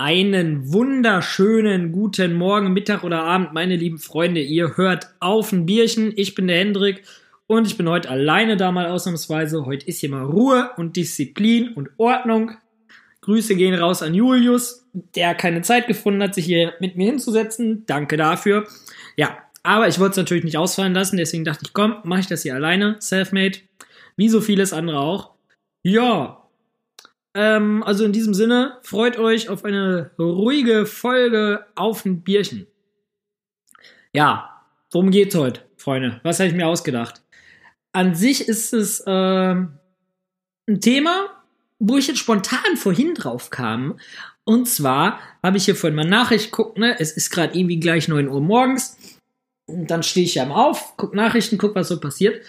Einen wunderschönen guten Morgen, Mittag oder Abend, meine lieben Freunde. Ihr hört auf ein Bierchen. Ich bin der Hendrik und ich bin heute alleine da mal ausnahmsweise. Heute ist hier mal Ruhe und Disziplin und Ordnung. Grüße gehen raus an Julius, der keine Zeit gefunden hat, sich hier mit mir hinzusetzen. Danke dafür. Ja, aber ich wollte es natürlich nicht ausfallen lassen, deswegen dachte ich, komm, mache ich das hier alleine, selfmade, wie so vieles andere auch. Ja, ähm, also in diesem Sinne, freut euch auf eine ruhige Folge auf ein Bierchen. Ja, worum geht's heute, Freunde? Was habe ich mir ausgedacht? An sich ist es äh, ein Thema, wo ich jetzt spontan vorhin drauf kam. Und zwar habe ich hier vorhin mal Nachricht geguckt, ne? Es ist gerade irgendwie gleich 9 Uhr morgens. Und dann stehe ich ja auf, guck Nachrichten, guck, was so passiert.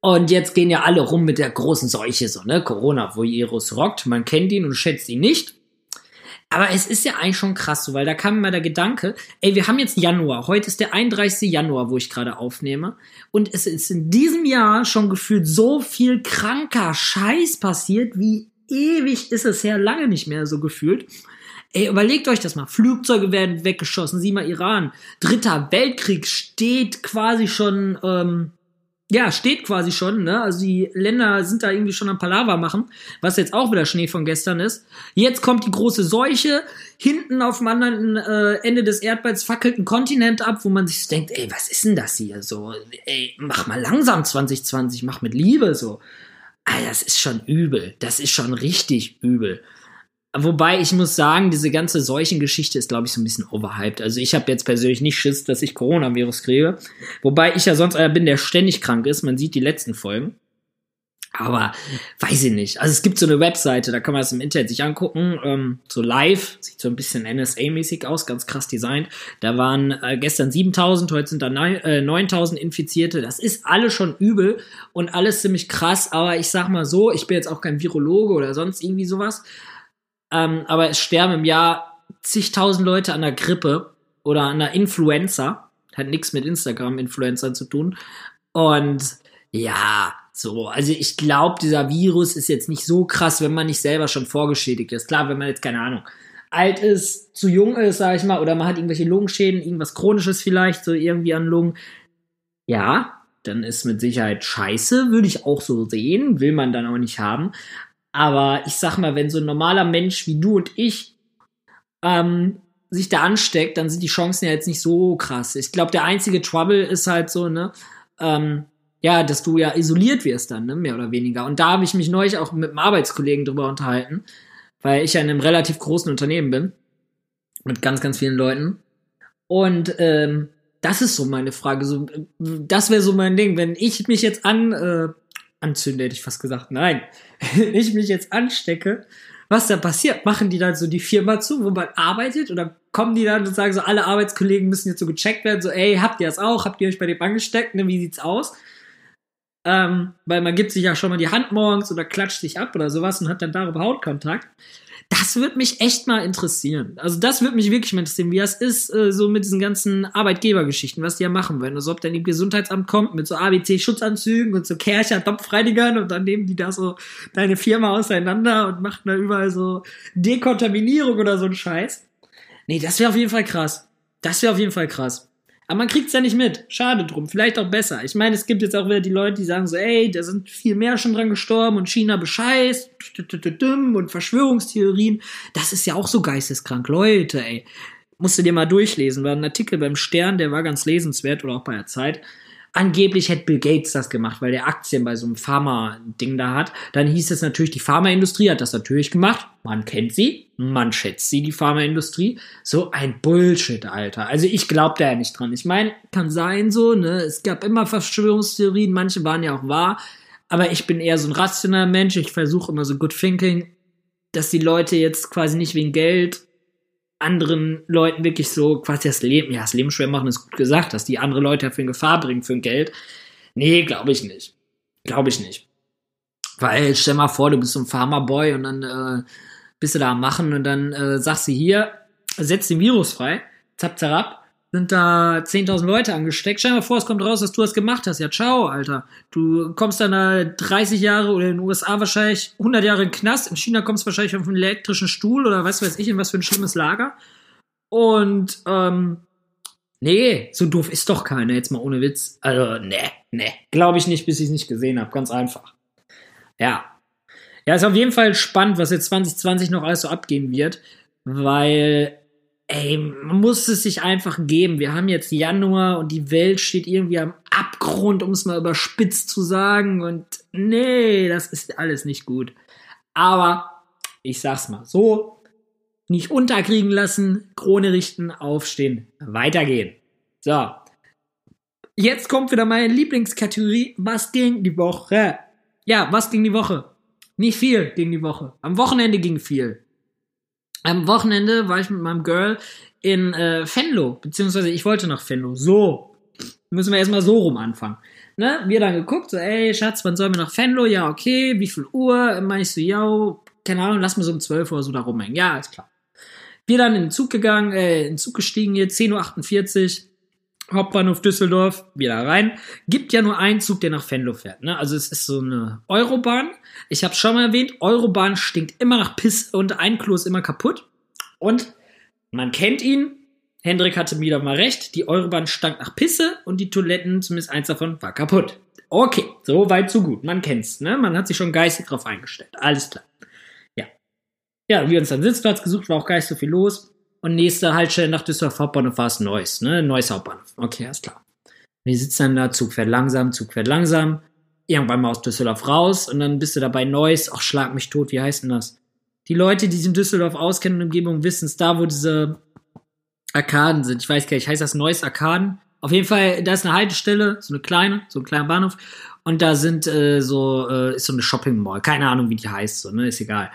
Und jetzt gehen ja alle rum mit der großen Seuche, so, ne? Corona-Virus rockt, man kennt ihn und schätzt ihn nicht. Aber es ist ja eigentlich schon krass so, weil da kam mir der Gedanke, ey, wir haben jetzt Januar, heute ist der 31. Januar, wo ich gerade aufnehme. Und es ist in diesem Jahr schon gefühlt so viel kranker Scheiß passiert, wie ewig ist es her, lange nicht mehr so gefühlt. Ey, überlegt euch das mal. Flugzeuge werden weggeschossen, sieh mal Iran. Dritter Weltkrieg steht quasi schon ähm, ja, steht quasi schon, ne? Also die Länder sind da irgendwie schon am Palaver machen, was jetzt auch wieder Schnee von gestern ist. Jetzt kommt die große Seuche, hinten auf dem anderen äh, Ende des Erdballs fackelt ein Kontinent ab, wo man sich denkt, ey, was ist denn das hier? So, ey, mach mal langsam 2020, mach mit Liebe so. Alter, das ist schon übel. Das ist schon richtig übel. Wobei ich muss sagen, diese ganze Seuchengeschichte ist, glaube ich, so ein bisschen overhyped. Also ich habe jetzt persönlich nicht Schiss, dass ich Coronavirus kriege. Wobei ich ja sonst einer bin, der ständig krank ist. Man sieht die letzten Folgen. Aber weiß ich nicht. Also es gibt so eine Webseite, da kann man das im Internet sich angucken, ähm, so live, sieht so ein bisschen NSA-mäßig aus, ganz krass designt. Da waren äh, gestern 7000, heute sind da äh, 9000 Infizierte. Das ist alles schon übel und alles ziemlich krass. Aber ich sag mal so, ich bin jetzt auch kein Virologe oder sonst irgendwie sowas. Ähm, aber es sterben im Jahr zigtausend Leute an der Grippe oder an der Influenza. Hat nichts mit Instagram-Influencern zu tun. Und ja, so, also ich glaube, dieser Virus ist jetzt nicht so krass, wenn man nicht selber schon vorgeschädigt ist. Klar, wenn man jetzt, keine Ahnung, alt ist, zu jung ist, sag ich mal, oder man hat irgendwelche Lungenschäden, irgendwas Chronisches vielleicht, so irgendwie an Lungen. Ja, dann ist mit Sicherheit scheiße, würde ich auch so sehen, will man dann auch nicht haben. Aber ich sag mal, wenn so ein normaler Mensch wie du und ich ähm, sich da ansteckt, dann sind die Chancen ja jetzt nicht so krass. Ich glaube, der einzige Trouble ist halt so, ne, ähm, ja, dass du ja isoliert wirst dann, ne, mehr oder weniger. Und da habe ich mich neulich auch mit einem Arbeitskollegen drüber unterhalten, weil ich ja in einem relativ großen Unternehmen bin, mit ganz, ganz vielen Leuten. Und ähm, das ist so meine Frage. So, das wäre so mein Ding. Wenn ich mich jetzt an äh, anzünde, hätte ich fast gesagt. Nein, ich mich jetzt anstecke, was da passiert? Machen die dann so die Firma zu, wo man arbeitet? Oder kommen die dann und sagen so, alle Arbeitskollegen müssen jetzt so gecheckt werden, so, ey, habt ihr das auch? Habt ihr euch bei dem angesteckt? Ne, wie sieht's aus? Ähm, weil man gibt sich ja schon mal die Hand morgens oder klatscht sich ab oder sowas und hat dann darüber Hautkontakt. Das würde mich echt mal interessieren. Also das würde mich wirklich mal interessieren, wie das ist, äh, so mit diesen ganzen Arbeitgebergeschichten, was die ja machen wollen. Also ob dann im Gesundheitsamt kommt mit so ABC-Schutzanzügen und so Kercher Topfreinigern und dann nehmen die da so deine Firma auseinander und machen da überall so Dekontaminierung oder so ein Scheiß. Nee, das wäre auf jeden Fall krass. Das wäre auf jeden Fall krass. Aber man kriegt's ja nicht mit. Schade drum. Vielleicht auch besser. Ich meine, es gibt jetzt auch wieder die Leute, die sagen so, ey, da sind viel mehr schon dran gestorben und China bescheißt und Verschwörungstheorien. Das ist ja auch so geisteskrank. Leute, ey. Musst du dir mal durchlesen. War ein Artikel beim Stern, der war ganz lesenswert oder auch bei der Zeit. Angeblich hätte Bill Gates das gemacht, weil der Aktien bei so einem Pharma-Ding da hat. Dann hieß es natürlich, die Pharmaindustrie hat das natürlich gemacht. Man kennt sie, man schätzt sie, die Pharmaindustrie. So ein Bullshit, Alter. Also ich glaube da ja nicht dran. Ich meine, kann sein so, ne? Es gab immer Verschwörungstheorien, manche waren ja auch wahr. Aber ich bin eher so ein rationaler Mensch. Ich versuche immer so good thinking, dass die Leute jetzt quasi nicht wegen Geld anderen Leuten wirklich so quasi das Leben, ja, das Leben schwer machen ist gut gesagt, dass die andere Leute dafür in Gefahr bringen für ein Geld. Nee, glaube ich nicht. Glaube ich nicht. Weil, stell mal vor, du bist so ein Pharma-Boy und dann äh, bist du da am Machen und dann äh, sagst du hier, setz den Virus frei, zapp, zapp, sind da 10.000 Leute angesteckt. Stell dir mal vor, es kommt raus, dass du das gemacht hast. Ja, ciao, Alter. Du kommst dann da 30 Jahre oder in den USA wahrscheinlich 100 Jahre in Knast. In China kommst du wahrscheinlich auf einen elektrischen Stuhl oder was weiß ich, in was für ein schlimmes Lager. Und, ähm, nee, so doof ist doch keiner, jetzt mal ohne Witz. Also, nee, nee. Glaube ich nicht, bis ich es nicht gesehen habe. Ganz einfach. Ja. Ja, ist auf jeden Fall spannend, was jetzt 2020 noch alles so abgehen wird, weil ey, man muss es sich einfach geben. Wir haben jetzt Januar und die Welt steht irgendwie am Abgrund, um es mal überspitzt zu sagen. Und nee, das ist alles nicht gut. Aber ich sag's mal so, nicht unterkriegen lassen, Krone richten, aufstehen, weitergehen. So. Jetzt kommt wieder meine Lieblingskategorie. Was ging die Woche? Ja, was ging die Woche? Nicht viel ging die Woche. Am Wochenende ging viel. Am Wochenende war ich mit meinem Girl in äh, Fenlo, beziehungsweise ich wollte nach Fenlo. So, müssen wir erstmal so rum anfangen. Ne? Wir dann geguckt, so, ey, Schatz, wann sollen wir nach Fenlo? Ja, okay, wie viel Uhr? Mach ich so, ja, keine Ahnung, lass mal so um 12 Uhr so da rumhängen. Ja, ist klar. Wir dann in den Zug gegangen, äh, in den Zug gestiegen hier, 10.48 Uhr. Hauptbahnhof Düsseldorf, wieder rein. Gibt ja nur einen Zug, der nach Venlo fährt. Ne? Also es ist so eine Eurobahn. Ich habe schon mal erwähnt, Eurobahn stinkt immer nach Piss und ein Klo ist immer kaputt. Und man kennt ihn. Hendrik hatte wieder mal recht. Die Eurobahn stank nach Pisse und die Toiletten, zumindest eins davon, war kaputt. Okay, so weit, so gut. Man kennt's, ne? Man hat sich schon geistig drauf eingestellt. Alles klar. Ja. Ja, wir uns dann Sitzplatz gesucht, war auch gar nicht so viel los. Und nächste Haltestelle nach Düsseldorf Hauptbahnhof war es Neuss, ne? Neuss Hauptbahnhof. Okay, alles klar. Wir sitzen dann da, Zug fährt langsam, Zug fährt langsam. Irgendwann mal aus Düsseldorf raus und dann bist du dabei Neuss. Ach, schlag mich tot, wie heißt denn das? Die Leute, die sich in Düsseldorf auskennen und Umgebung, wissen es da, wo diese Arkaden sind. Ich weiß gar nicht, heißt das Neuss Arkaden? Auf jeden Fall, da ist eine Haltestelle, so eine kleine, so ein kleiner Bahnhof. Und da sind äh, so, äh, ist so eine Shopping Mall. Keine Ahnung, wie die heißt, so, ne? Ist egal.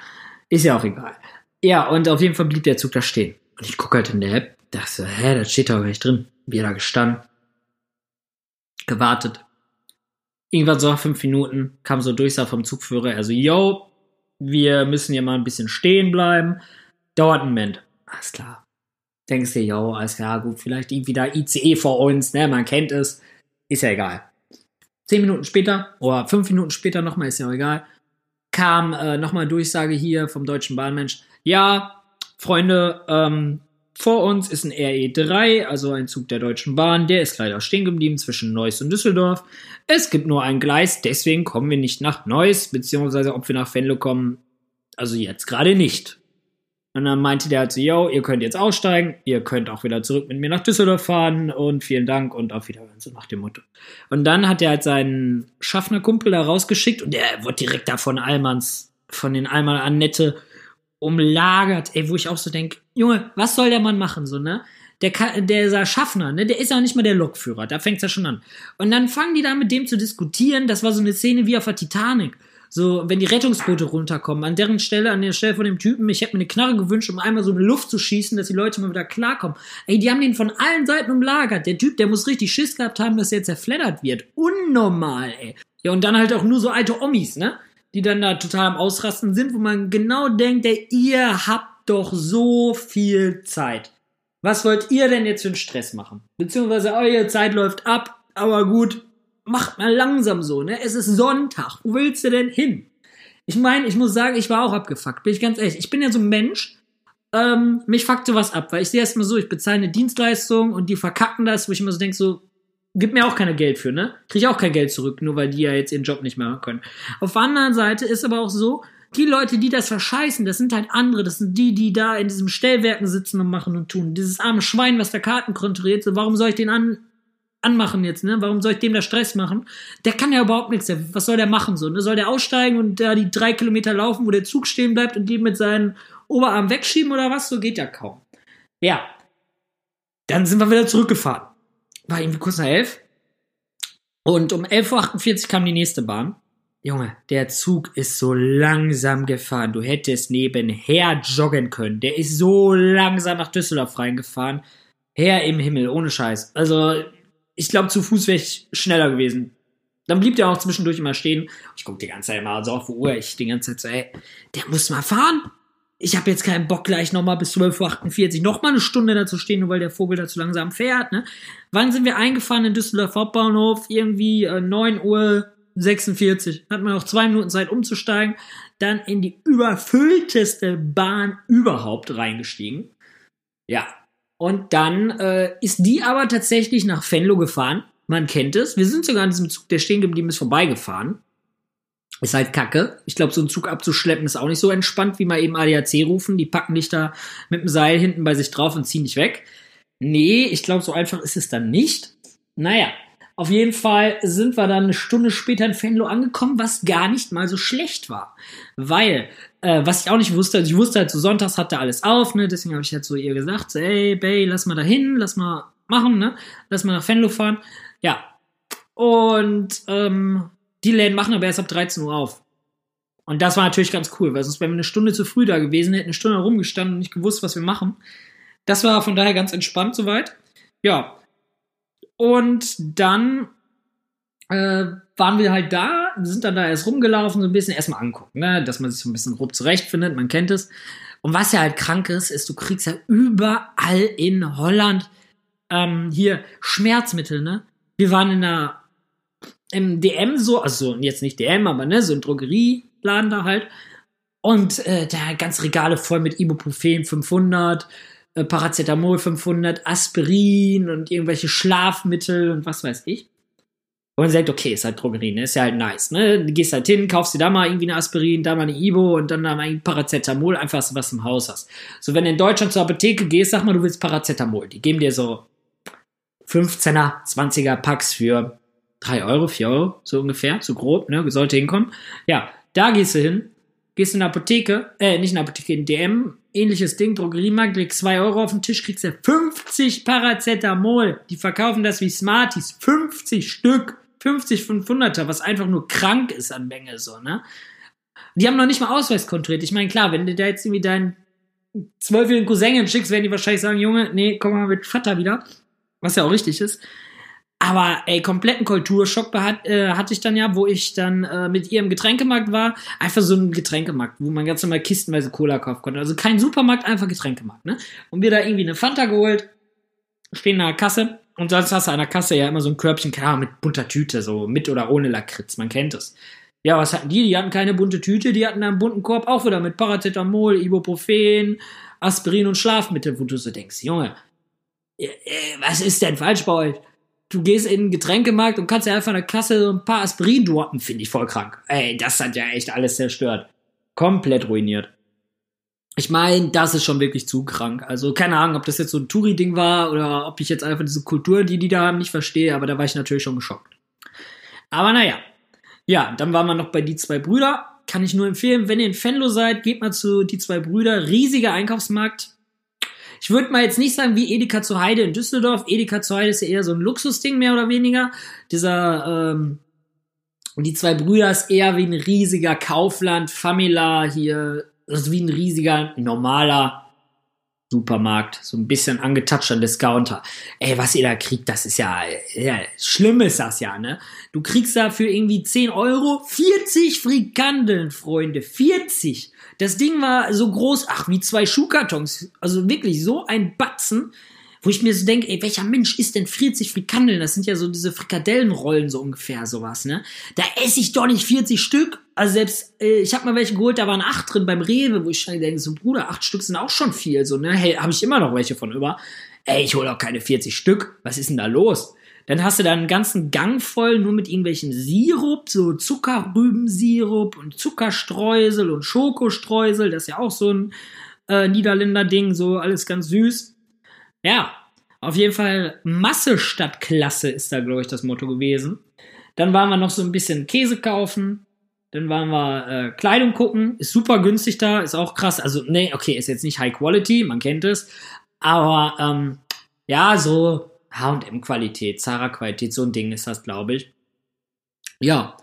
Ist ja auch egal. Ja, und auf jeden Fall blieb der Zug da stehen. Und ich gucke halt in der App, dachte, hä, das steht da gar nicht drin. Wir da gestanden, gewartet. Irgendwann so nach fünf Minuten kam so Durchsage vom Zugführer, also, yo, wir müssen hier mal ein bisschen stehen bleiben. Dauert einen Moment. Alles klar. Denkst dir, yo, alles klar, gut, vielleicht irgendwie da ICE vor uns, ne, man kennt es. Ist ja egal. Zehn Minuten später, oder fünf Minuten später nochmal, ist ja auch egal, kam äh, nochmal Durchsage hier vom Deutschen Bahnmensch. Ja, Freunde, ähm, vor uns ist ein RE3, also ein Zug der Deutschen Bahn. Der ist leider stehen geblieben zwischen Neuss und Düsseldorf. Es gibt nur ein Gleis, deswegen kommen wir nicht nach Neuss, beziehungsweise ob wir nach Venlo kommen, also jetzt gerade nicht. Und dann meinte der halt so, yo, ihr könnt jetzt aussteigen, ihr könnt auch wieder zurück mit mir nach Düsseldorf fahren und vielen Dank und auf Wiedersehen, so nach dem Motto. Und dann hat er halt seinen Schaffnerkumpel da rausgeschickt und der wurde direkt da von Allmanns, von den Allmann Annette umlagert, ey, wo ich auch so denke, Junge, was soll der Mann machen, so, ne? Der, kann, der Schaffner, ne, der ist ja nicht mal der Lokführer, da fängt's ja schon an. Und dann fangen die da mit dem zu diskutieren, das war so eine Szene wie auf der Titanic. So, wenn die Rettungsboote runterkommen, an deren Stelle, an der Stelle von dem Typen, ich hätte mir eine Knarre gewünscht, um einmal so in die Luft zu schießen, dass die Leute mal wieder klarkommen. Ey, die haben den von allen Seiten umlagert. Der Typ, der muss richtig Schiss gehabt haben, dass er zerfleddert wird. Unnormal, ey. Ja, und dann halt auch nur so alte Omis, ne? Die dann da total am Ausrasten sind, wo man genau denkt, ey, ihr habt doch so viel Zeit. Was wollt ihr denn jetzt für einen Stress machen? Beziehungsweise eure Zeit läuft ab, aber gut, macht mal langsam so, ne? Es ist Sonntag. Wo willst du denn hin? Ich meine, ich muss sagen, ich war auch abgefuckt, bin ich ganz ehrlich. Ich bin ja so ein Mensch, ähm, mich fuckt sowas ab, weil ich sehe erstmal so, ich bezahle eine Dienstleistung und die verkacken das, wo ich immer so denke, so, gibt mir auch keiner Geld für, ne? Krieg ich auch kein Geld zurück, nur weil die ja jetzt ihren Job nicht machen können. Auf der anderen Seite ist aber auch so, die Leute, die das verscheißen, das sind halt andere, das sind die, die da in diesem Stellwerken sitzen und machen und tun. Dieses arme Schwein, was da Karten kontrolliert, so, warum soll ich den an, anmachen jetzt, ne? Warum soll ich dem da Stress machen? Der kann ja überhaupt nichts. Was soll der machen so? Ne? Soll der aussteigen und da die drei Kilometer laufen, wo der Zug stehen bleibt und die mit seinen Oberarm wegschieben oder was? So geht ja kaum. Ja. Dann sind wir wieder zurückgefahren war irgendwie kurz nach elf. Und um 11.48 Uhr kam die nächste Bahn. Junge, der Zug ist so langsam gefahren. Du hättest nebenher joggen können. Der ist so langsam nach Düsseldorf reingefahren. Herr im Himmel, ohne Scheiß. Also, ich glaube, zu Fuß wäre ich schneller gewesen. Dann blieb der auch zwischendurch immer stehen. Ich guck die ganze Zeit mal so auf die Uhr. Ich die ganze Zeit so, ey, der muss mal fahren. Ich habe jetzt keinen Bock gleich nochmal bis 12.48 Uhr nochmal eine Stunde da zu stehen, nur weil der Vogel da zu langsam fährt. Ne? Wann sind wir eingefahren in Düsseldorf Hauptbahnhof? Irgendwie äh, 9 Uhr 46. Hat man noch zwei Minuten Zeit umzusteigen. Dann in die überfüllteste Bahn überhaupt reingestiegen. Ja. Und dann äh, ist die aber tatsächlich nach Venlo gefahren. Man kennt es. Wir sind sogar an diesem Zug, der stehen geblieben ist, vorbeigefahren. Ist halt kacke. Ich glaube, so einen Zug abzuschleppen ist auch nicht so entspannt, wie mal eben ADAC rufen. Die packen dich da mit dem Seil hinten bei sich drauf und ziehen dich weg. Nee, ich glaube, so einfach ist es dann nicht. Naja, auf jeden Fall sind wir dann eine Stunde später in Venlo angekommen, was gar nicht mal so schlecht war. Weil, äh, was ich auch nicht wusste, also ich wusste halt, so sonntags hat da alles auf, ne? Deswegen habe ich halt so ihr gesagt, so, ey, Bay, lass mal da hin, lass mal machen, ne? Lass mal nach Venlo fahren. Ja. Und ähm, die Läden machen aber erst ab 13 Uhr auf. Und das war natürlich ganz cool, weil sonst wären wir eine Stunde zu früh da gewesen, hätten eine Stunde rumgestanden und nicht gewusst, was wir machen. Das war von daher ganz entspannt soweit. Ja. Und dann äh, waren wir halt da, sind dann da erst rumgelaufen, so ein bisschen erstmal angucken, ne? dass man sich so ein bisschen grob zurechtfindet, man kennt es. Und was ja halt krank ist, ist, du kriegst ja überall in Holland ähm, hier Schmerzmittel, ne? Wir waren in einer im DM so, also jetzt nicht DM, aber ne, so ein Drogerieladen da halt. Und äh, da ganz Regale voll mit Ibuprofen 500, äh, Paracetamol 500, Aspirin und irgendwelche Schlafmittel und was weiß ich. Und man sagt, okay, ist halt Drogerie, ne? Ist ja halt nice, ne? Du gehst halt hin, kaufst dir da mal irgendwie eine Aspirin, da mal eine Ibo und dann da mal ein Paracetamol, einfach so was im Haus hast. So, wenn du in Deutschland zur Apotheke gehst, sag mal, du willst Paracetamol. Die geben dir so 15er, 20er Packs für 3 Euro, 4 Euro, so ungefähr, so grob, ne, sollte hinkommen. Ja, da gehst du hin, gehst in eine Apotheke, äh, nicht in eine Apotheke, in DM, ähnliches Ding, Drogeriemarkt, legst 2 Euro auf den Tisch, kriegst du 50 Paracetamol. Die verkaufen das wie Smarties, 50 Stück, 50 500er, was einfach nur krank ist an Menge, so, ne. Die haben noch nicht mal Ausweis kontrolliert. Ich meine, klar, wenn du da jetzt irgendwie deinen zwölfjährigen Cousin schickst, werden die wahrscheinlich sagen, Junge, nee, komm mal mit Vater wieder. Was ja auch richtig ist. Aber ey, kompletten Kulturschock hat, äh, hatte ich dann ja, wo ich dann äh, mit ihr im Getränkemarkt war. Einfach so ein Getränkemarkt, wo man ganz normal kistenweise Cola kaufen konnte. Also kein Supermarkt, einfach Getränkemarkt, ne? Und wir da irgendwie eine Fanta geholt, stehen an der Kasse. Und sonst hast du an der Kasse ja immer so ein Körbchen, klar, mit bunter Tüte, so mit oder ohne Lakritz, man kennt es. Ja, was hatten die? Die hatten keine bunte Tüte, die hatten einen bunten Korb, auch wieder mit Paracetamol, Ibuprofen, Aspirin und Schlafmittel, wo du so denkst, Junge, äh, äh was ist denn falsch bei euch? Du gehst in den Getränkemarkt und kannst ja einfach in der Kasse so ein paar Aspirin droppen, finde ich voll krank. Ey, das hat ja echt alles zerstört. Komplett ruiniert. Ich meine, das ist schon wirklich zu krank. Also keine Ahnung, ob das jetzt so ein Touri-Ding war oder ob ich jetzt einfach diese Kultur, die die da haben, nicht verstehe, aber da war ich natürlich schon geschockt. Aber naja. Ja, dann waren wir noch bei die zwei Brüder. Kann ich nur empfehlen, wenn ihr in Fenlo seid, geht mal zu die zwei Brüder. Riesiger Einkaufsmarkt. Ich würde mal jetzt nicht sagen wie Edeka zur Heide in Düsseldorf. Edeka zur Heide ist ja eher so ein Luxusding, mehr oder weniger. Dieser, ähm, die zwei Brüder ist eher wie ein riesiger Kaufland, Famila hier, also wie ein riesiger, normaler Supermarkt, so ein bisschen angetatschter Discounter. Ey, was ihr da kriegt, das ist ja, ja, schlimm ist das ja, ne? Du kriegst da für irgendwie 10 Euro 40 Frikandeln, Freunde, 40. Das Ding war so groß, ach, wie zwei Schuhkartons. Also wirklich so ein Batzen, wo ich mir so denke, ey, welcher Mensch isst denn 40 Frikandeln? Das sind ja so diese Frikadellenrollen so ungefähr, sowas, ne? Da esse ich doch nicht 40 Stück. Also selbst, äh, ich habe mal welche geholt, da waren acht drin beim Rewe, wo ich schon denke, so Bruder, acht Stück sind auch schon viel, so, ne? Hey, habe ich immer noch welche von über. Ey, ich hole auch keine 40 Stück. Was ist denn da los? Dann hast du da einen ganzen Gang voll nur mit irgendwelchen Sirup, so Zuckerrübensirup und Zuckerstreusel und Schokostreusel. Das ist ja auch so ein äh, Niederländer-Ding, so alles ganz süß. Ja, auf jeden Fall Masse statt Klasse ist da, glaube ich, das Motto gewesen. Dann waren wir noch so ein bisschen Käse kaufen. Dann waren wir äh, Kleidung gucken. Ist super günstig da, ist auch krass. Also, nee, okay, ist jetzt nicht High Quality, man kennt es. Aber ähm, ja, so HM-Qualität, Zara-Qualität, so ein Ding ist das, glaube ich. Ja.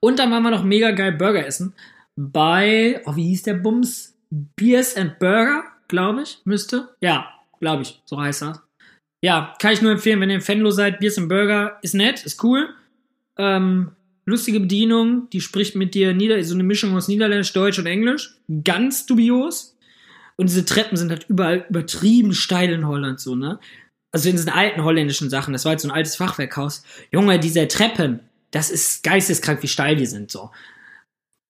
Und dann waren wir noch mega geil Burger essen. Bei, oh, wie hieß der Bums? Beers and Burger, glaube ich, müsste. Ja, glaube ich, so heißt das. Ja, kann ich nur empfehlen, wenn ihr in Venlo seid, Beers and Burger ist nett, ist cool. Ähm, lustige Bedienung, die spricht mit dir nieder, so eine Mischung aus Niederländisch, Deutsch und Englisch. Ganz dubios. Und diese Treppen sind halt überall übertrieben steil in Holland so, ne? Also in diesen alten holländischen Sachen, das war jetzt so ein altes Fachwerkhaus. Junge, diese Treppen, das ist geisteskrank, wie steil die sind so.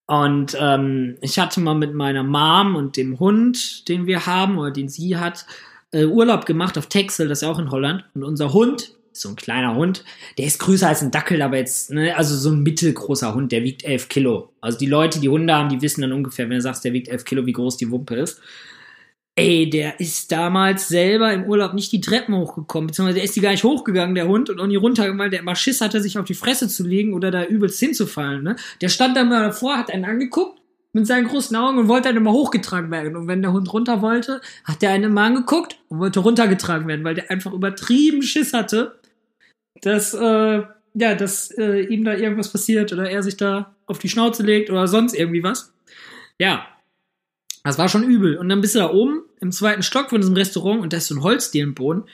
Und ähm, ich hatte mal mit meiner Mom und dem Hund, den wir haben oder den sie hat, äh, Urlaub gemacht auf Texel, das ist ja auch in Holland. Und unser Hund, so ein kleiner Hund, der ist größer als ein Dackel, aber jetzt, ne, also so ein mittelgroßer Hund, der wiegt elf Kilo. Also die Leute, die Hunde haben, die wissen dann ungefähr, wenn du sagst, der wiegt elf Kilo, wie groß die Wumpe ist. Ey, der ist damals selber im Urlaub nicht die Treppen hochgekommen, beziehungsweise der ist die gar nicht hochgegangen, der Hund, und auch nie runtergegangen, weil der immer Schiss hatte, sich auf die Fresse zu legen oder da übelst hinzufallen. Ne? Der stand da mal davor, hat einen angeguckt mit seinen großen Augen und wollte dann immer hochgetragen werden. Und wenn der Hund runter wollte, hat der einen immer angeguckt und wollte runtergetragen werden, weil der einfach übertrieben Schiss hatte, dass, äh, ja, dass äh, ihm da irgendwas passiert oder er sich da auf die Schnauze legt oder sonst irgendwie was. Ja, das war schon übel. Und dann bist du da oben im zweiten Stock von diesem Restaurant und da ist so ein Holzdielenboden.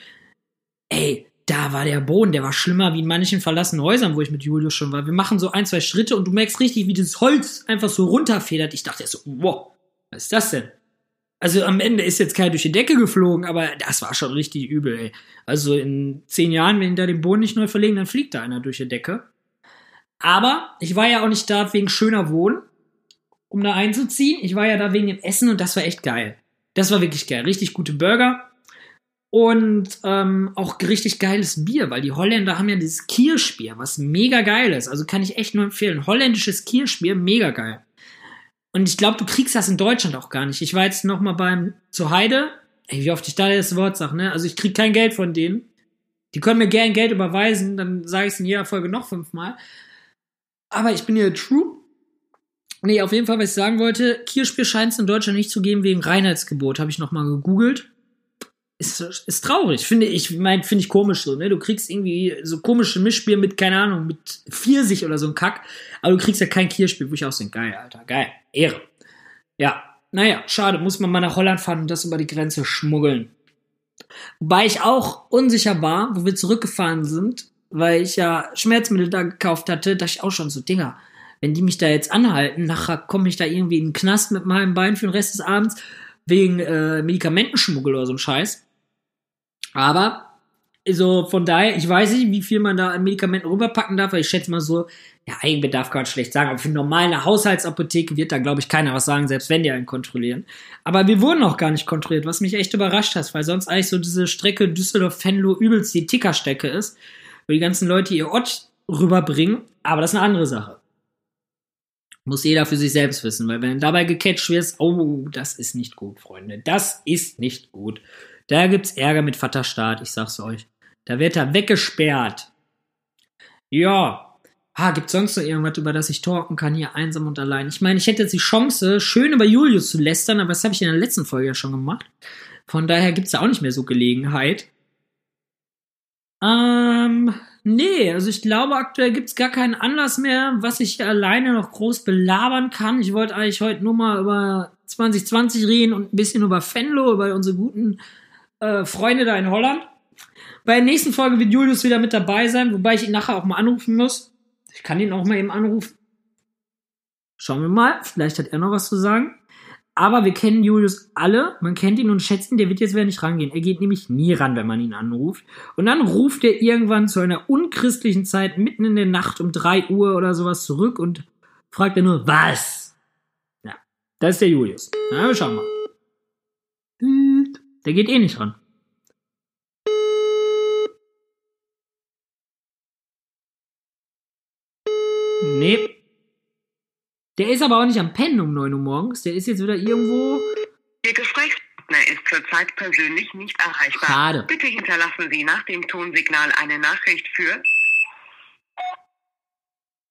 Ey, da war der Boden, der war schlimmer wie in manchen verlassenen Häusern, wo ich mit Julius schon war. Wir machen so ein, zwei Schritte und du merkst richtig, wie das Holz einfach so runterfedert. Ich dachte so, wow, was ist das denn? Also am Ende ist jetzt keiner durch die Decke geflogen, aber das war schon richtig übel, ey. Also in zehn Jahren, wenn die da den Boden nicht neu verlegen, dann fliegt da einer durch die Decke. Aber ich war ja auch nicht da wegen schöner Wohnen, um da einzuziehen. Ich war ja da wegen dem Essen und das war echt geil. Das war wirklich geil. Richtig gute Burger und ähm, auch richtig geiles Bier, weil die Holländer haben ja dieses Kirschbier, was mega geil ist. Also kann ich echt nur empfehlen. Holländisches Kirschbier, mega geil. Und ich glaube, du kriegst das in Deutschland auch gar nicht. Ich war jetzt noch mal beim zu Heide. Ey, wie oft ich da das Wort sage, ne? Also ich krieg kein Geld von denen. Die können mir gern Geld überweisen, dann sage ich es in jeder Folge noch fünfmal. Aber ich bin hier true Nee, auf jeden Fall, was ich sagen wollte, Kirschbier scheint es in Deutschland nicht zu geben wegen Reinheitsgebot, habe ich nochmal gegoogelt. Ist, ist traurig, finde ich, mein, finde ich komisch so, ne? Du kriegst irgendwie so komische Mischbier mit, keine Ahnung, mit Pfirsich oder so ein Kack, aber du kriegst ja kein Kirschbier, wo ich auch denke, geil, Alter, geil, Ehre. Ja, naja, schade, muss man mal nach Holland fahren und das über die Grenze schmuggeln. Wobei ich auch unsicher war, wo wir zurückgefahren sind, weil ich ja Schmerzmittel da gekauft hatte, dachte ich auch schon so, Dinger, wenn die mich da jetzt anhalten, nachher komme ich da irgendwie in den Knast mit meinem Bein für den Rest des Abends wegen äh, Medikamentenschmuggel oder so ein Scheiß. Aber also von daher, ich weiß nicht, wie viel man da an Medikamenten rüberpacken darf, weil ich schätze mal so, ja, Eigenbedarf kann man schlecht sagen, aber für eine normale Haushaltsapotheke wird da, glaube ich, keiner was sagen, selbst wenn die einen kontrollieren. Aber wir wurden auch gar nicht kontrolliert, was mich echt überrascht hat, weil sonst eigentlich so diese Strecke Düsseldorf-Venlo übelst die Tickerstrecke ist, wo die ganzen Leute ihr Ott rüberbringen, aber das ist eine andere Sache. Muss jeder für sich selbst wissen, weil wenn du dabei gecatcht wirst, oh, das ist nicht gut, Freunde. Das ist nicht gut. Da gibt's Ärger mit Vaterstaat, ich sag's euch. Da wird er weggesperrt. Ja. Ha, gibt's sonst noch irgendwas, über das ich talken kann, hier einsam und allein? Ich meine, ich hätte jetzt die Chance, schön über Julius zu lästern, aber das habe ich in der letzten Folge ja schon gemacht. Von daher gibt's da auch nicht mehr so Gelegenheit. Ähm, Nee, also ich glaube, aktuell gibt's gar keinen Anlass mehr, was ich hier alleine noch groß belabern kann. Ich wollte eigentlich heute nur mal über 2020 reden und ein bisschen über Fenlo, über unsere guten äh, Freunde da in Holland. Bei der nächsten Folge wird Julius wieder mit dabei sein, wobei ich ihn nachher auch mal anrufen muss. Ich kann ihn auch mal eben anrufen. Schauen wir mal, vielleicht hat er noch was zu sagen. Aber wir kennen Julius alle, man kennt ihn und schätzt ihn, der wird jetzt wieder nicht rangehen. Er geht nämlich nie ran, wenn man ihn anruft. Und dann ruft er irgendwann zu einer unchristlichen Zeit mitten in der Nacht um 3 Uhr oder sowas zurück und fragt er nur, was? Ja, das ist der Julius. Na, wir schauen mal. Der geht eh nicht ran. Nee, der ist aber auch nicht am Pennen um 9 Uhr morgens. Der ist jetzt wieder irgendwo. Ihr Gesprächspartner ist zurzeit persönlich nicht erreichbar. Schade. Bitte hinterlassen Sie nach dem Tonsignal eine Nachricht für.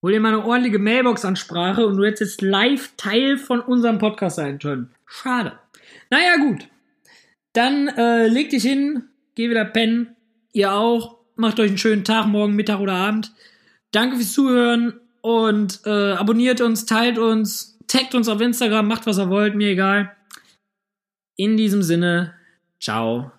Hol dir mal eine ordentliche Mailbox-Ansprache und du hättest jetzt live Teil von unserem Podcast sein können. Schade. Naja, gut. Dann äh, leg dich hin, geh wieder pennen. Ihr auch. Macht euch einen schönen Tag, morgen, Mittag oder Abend. Danke fürs Zuhören und äh, abonniert uns, teilt uns, taggt uns auf Instagram, macht was ihr wollt, mir egal. In diesem Sinne, ciao.